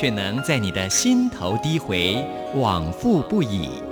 却能在你的心头低回，往复不已。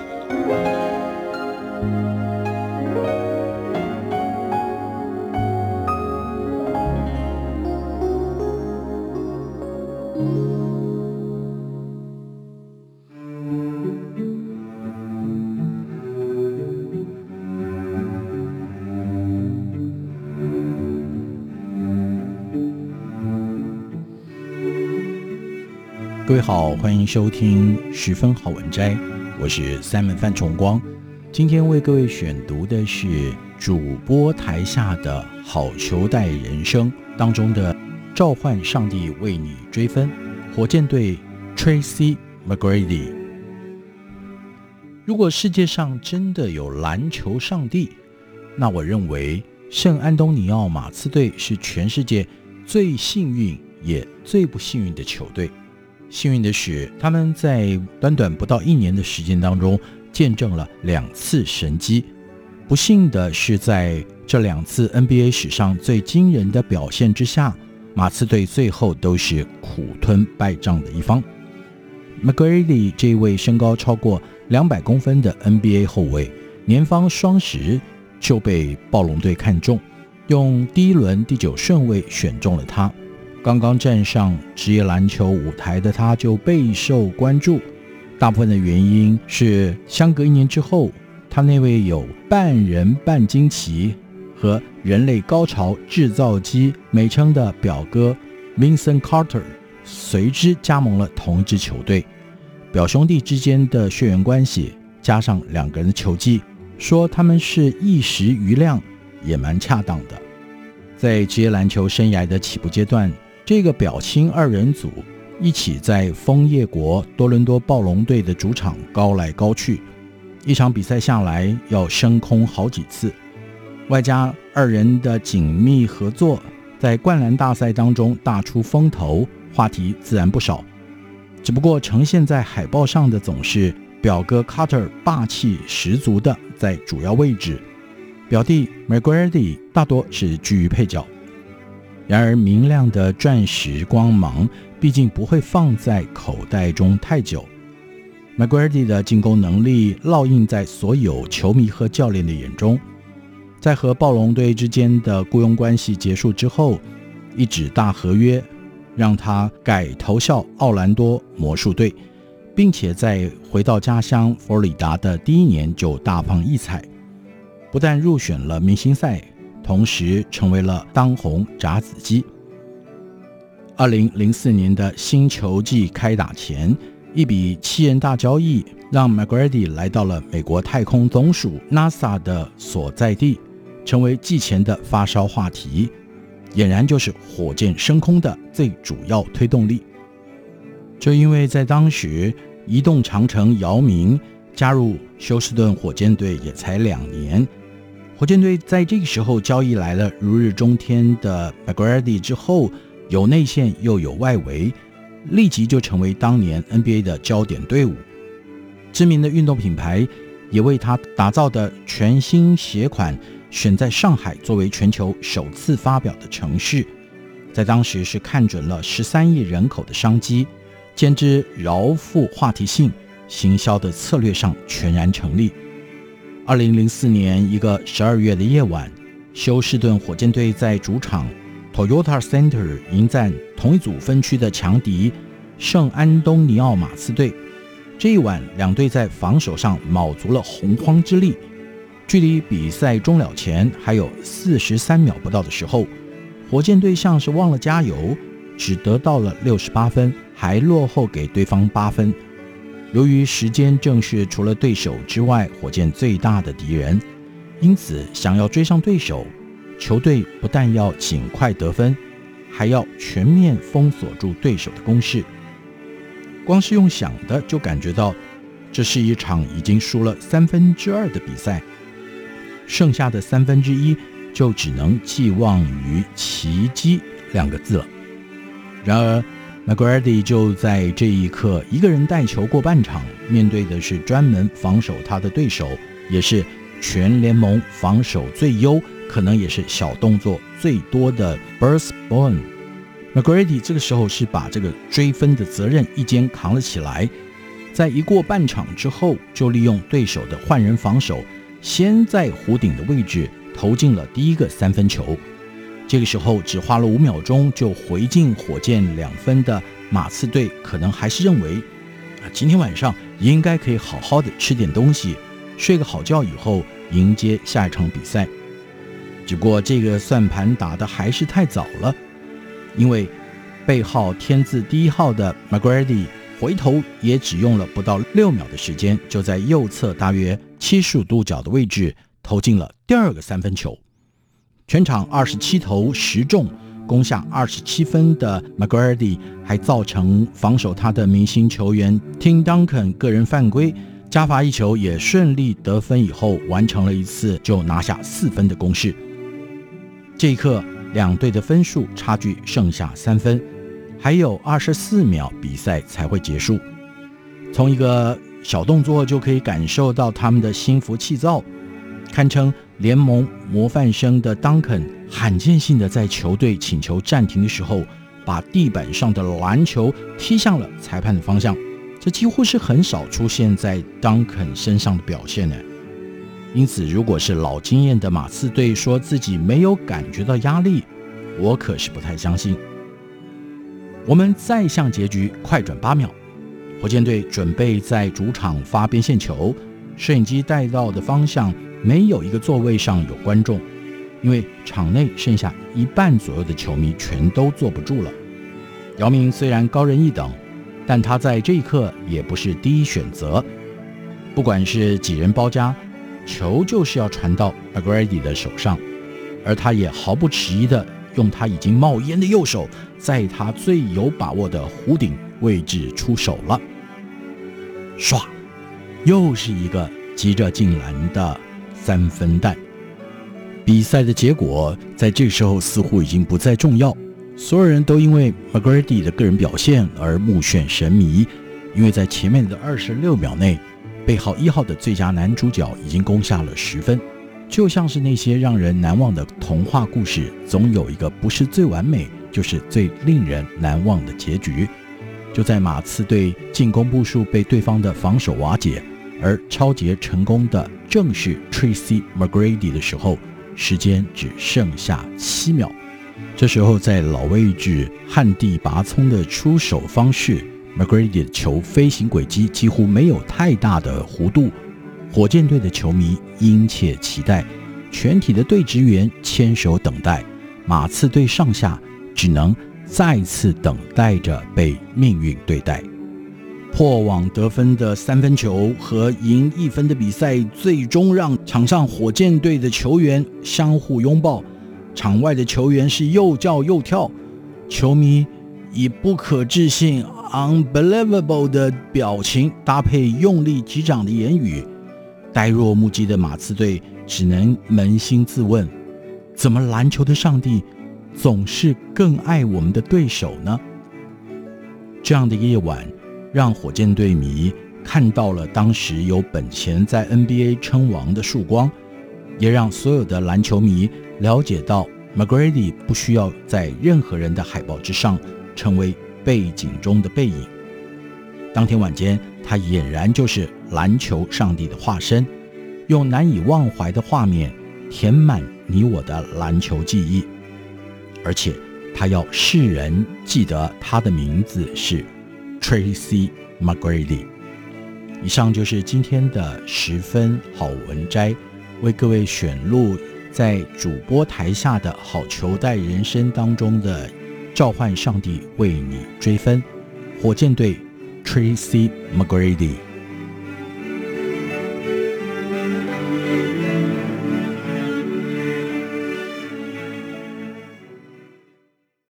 各位好，欢迎收听十分好文摘，我是 Simon 范崇光。今天为各位选读的是主播台下的好球带人生当中的《召唤上帝为你追分》，火箭队 Tracy McGrady。如果世界上真的有篮球上帝，那我认为圣安东尼奥马刺队是全世界最幸运也最不幸运的球队。幸运的是，他们在短短不到一年的时间当中，见证了两次神迹。不幸的是，在这两次 NBA 史上最惊人的表现之下，马刺队最后都是苦吞败仗的一方。McGrady 这位身高超过两百公分的 NBA 后卫，年方双十就被暴龙队看中，用第一轮第九顺位选中了他。刚刚站上职业篮球舞台的他，就备受关注。大部分的原因是，相隔一年之后，他那位有“半人半惊奇”和“人类高潮制造机”美称的表哥 Vincent Carter 随之加盟了同一支球队。表兄弟之间的血缘关系，加上两个人的球技，说他们是一时瑜亮，也蛮恰当的。在职业篮球生涯的起步阶段。这个表亲二人组一起在枫叶国多伦多暴龙队的主场高来高去，一场比赛下来要升空好几次，外加二人的紧密合作，在灌篮大赛当中大出风头，话题自然不少。只不过呈现在海报上的总是表哥 Carter 霸气十足的在主要位置，表弟 McGrady 大多是居于配角。然而，明亮的钻石光芒毕竟不会放在口袋中太久。McGrady 的进攻能力烙印在所有球迷和教练的眼中。在和暴龙队之间的雇佣关系结束之后，一纸大合约让他改投效奥兰多魔术队，并且在回到家乡佛罗里达的第一年就大放异彩，不但入选了明星赛。同时成为了当红炸子鸡。二零零四年的新球季开打前，一笔七人大交易让 McGrady 来到了美国太空总署 NASA 的所在地，成为季前的发烧话题，俨然就是火箭升空的最主要推动力。就因为在当时移动长城姚明加入休斯顿火箭队也才两年。火箭队在这个时候交易来了如日中天的 b a g r a d y 之后，有内线又有外围，立即就成为当年 NBA 的焦点队伍。知名的运动品牌也为他打造的全新鞋款选在上海作为全球首次发表的城市，在当时是看准了十三亿人口的商机，兼之饶富话题性，行销的策略上全然成立。二零零四年一个十二月的夜晚，休斯顿火箭队在主场 Toyota Center 迎战同一组分区的强敌圣安东尼奥马刺队。这一晚，两队在防守上卯足了洪荒之力。距离比赛终了前还有四十三秒不到的时候，火箭队像是忘了加油，只得到了六十八分，还落后给对方八分。由于时间正是除了对手之外火箭最大的敌人，因此想要追上对手，球队不但要尽快得分，还要全面封锁住对手的攻势。光是用想的就感觉到，这是一场已经输了三分之二的比赛，剩下的三分之一就只能寄望于奇迹两个字了。然而，McGrady 就在这一刻一个人带球过半场，面对的是专门防守他的对手，也是全联盟防守最优，可能也是小动作最多的 Bruce Bowen。McGrady 这个时候是把这个追分的责任一肩扛了起来，在一过半场之后，就利用对手的换人防守，先在弧顶的位置投进了第一个三分球。这个时候只花了五秒钟就回敬火箭两分的马刺队，可能还是认为啊，今天晚上应该可以好好的吃点东西，睡个好觉以后迎接下一场比赛。只不过这个算盘打得还是太早了，因为背号天字第一号的 McGrady 回头也只用了不到六秒的时间，就在右侧大约七十五度角的位置投进了第二个三分球。全场二十七投十中，攻下二十七分的 McGrady 还造成防守他的明星球员 Tim Duncan 个人犯规，加罚一球也顺利得分，以后完成了一次就拿下四分的攻势。这一刻，两队的分数差距剩下三分，还有二十四秒比赛才会结束。从一个小动作就可以感受到他们的心浮气躁，堪称。联盟模范生的当肯罕见性的在球队请求暂停的时候，把地板上的篮球踢向了裁判的方向，这几乎是很少出现在当肯身上的表现呢。因此，如果是老经验的马刺队说自己没有感觉到压力，我可是不太相信。我们再向结局快转八秒，火箭队准备在主场发边线球，摄影机带到的方向。没有一个座位上有观众，因为场内剩下一半左右的球迷全都坐不住了。姚明虽然高人一等，但他在这一刻也不是第一选择。不管是几人包夹，球就是要传到 McGrady 的手上，而他也毫不迟疑地用他已经冒烟的右手，在他最有把握的弧顶位置出手了。唰，又是一个急着进篮的。三分弹，比赛的结果在这时候似乎已经不再重要。所有人都因为 McGrady 的个人表现而目眩神迷，因为在前面的二十六秒内，背号一号的最佳男主角已经攻下了十分。就像是那些让人难忘的童话故事，总有一个不是最完美，就是最令人难忘的结局。就在马刺队进攻步数被对方的防守瓦解。而抄截成功的正是 Tracy McGrady 的时候，时间只剩下七秒。这时候，在老位置旱地拔葱的出手方式，McGrady 的球飞行轨迹几乎没有太大的弧度。火箭队的球迷殷切期待，全体的队职员牵手等待，马刺队上下只能再次等待着被命运对待。破网得分的三分球和赢一分的比赛，最终让场上火箭队的球员相互拥抱，场外的球员是又叫又跳，球迷以不可置信 （unbelievable） 的表情搭配用力击掌的言语，呆若木鸡的马刺队只能扪心自问：怎么篮球的上帝总是更爱我们的对手呢？这样的夜晚。让火箭队迷看到了当时有本钱在 NBA 称王的曙光，也让所有的篮球迷了解到 McGrady 不需要在任何人的海报之上成为背景中的背影。当天晚间，他俨然就是篮球上帝的化身，用难以忘怀的画面填满你我的篮球记忆，而且他要世人记得他的名字是。Tracy McGrady。以上就是今天的十分好文摘，为各位选录在主播台下的好球带人生当中的召唤上帝为你追分，火箭队 Tracy McGrady。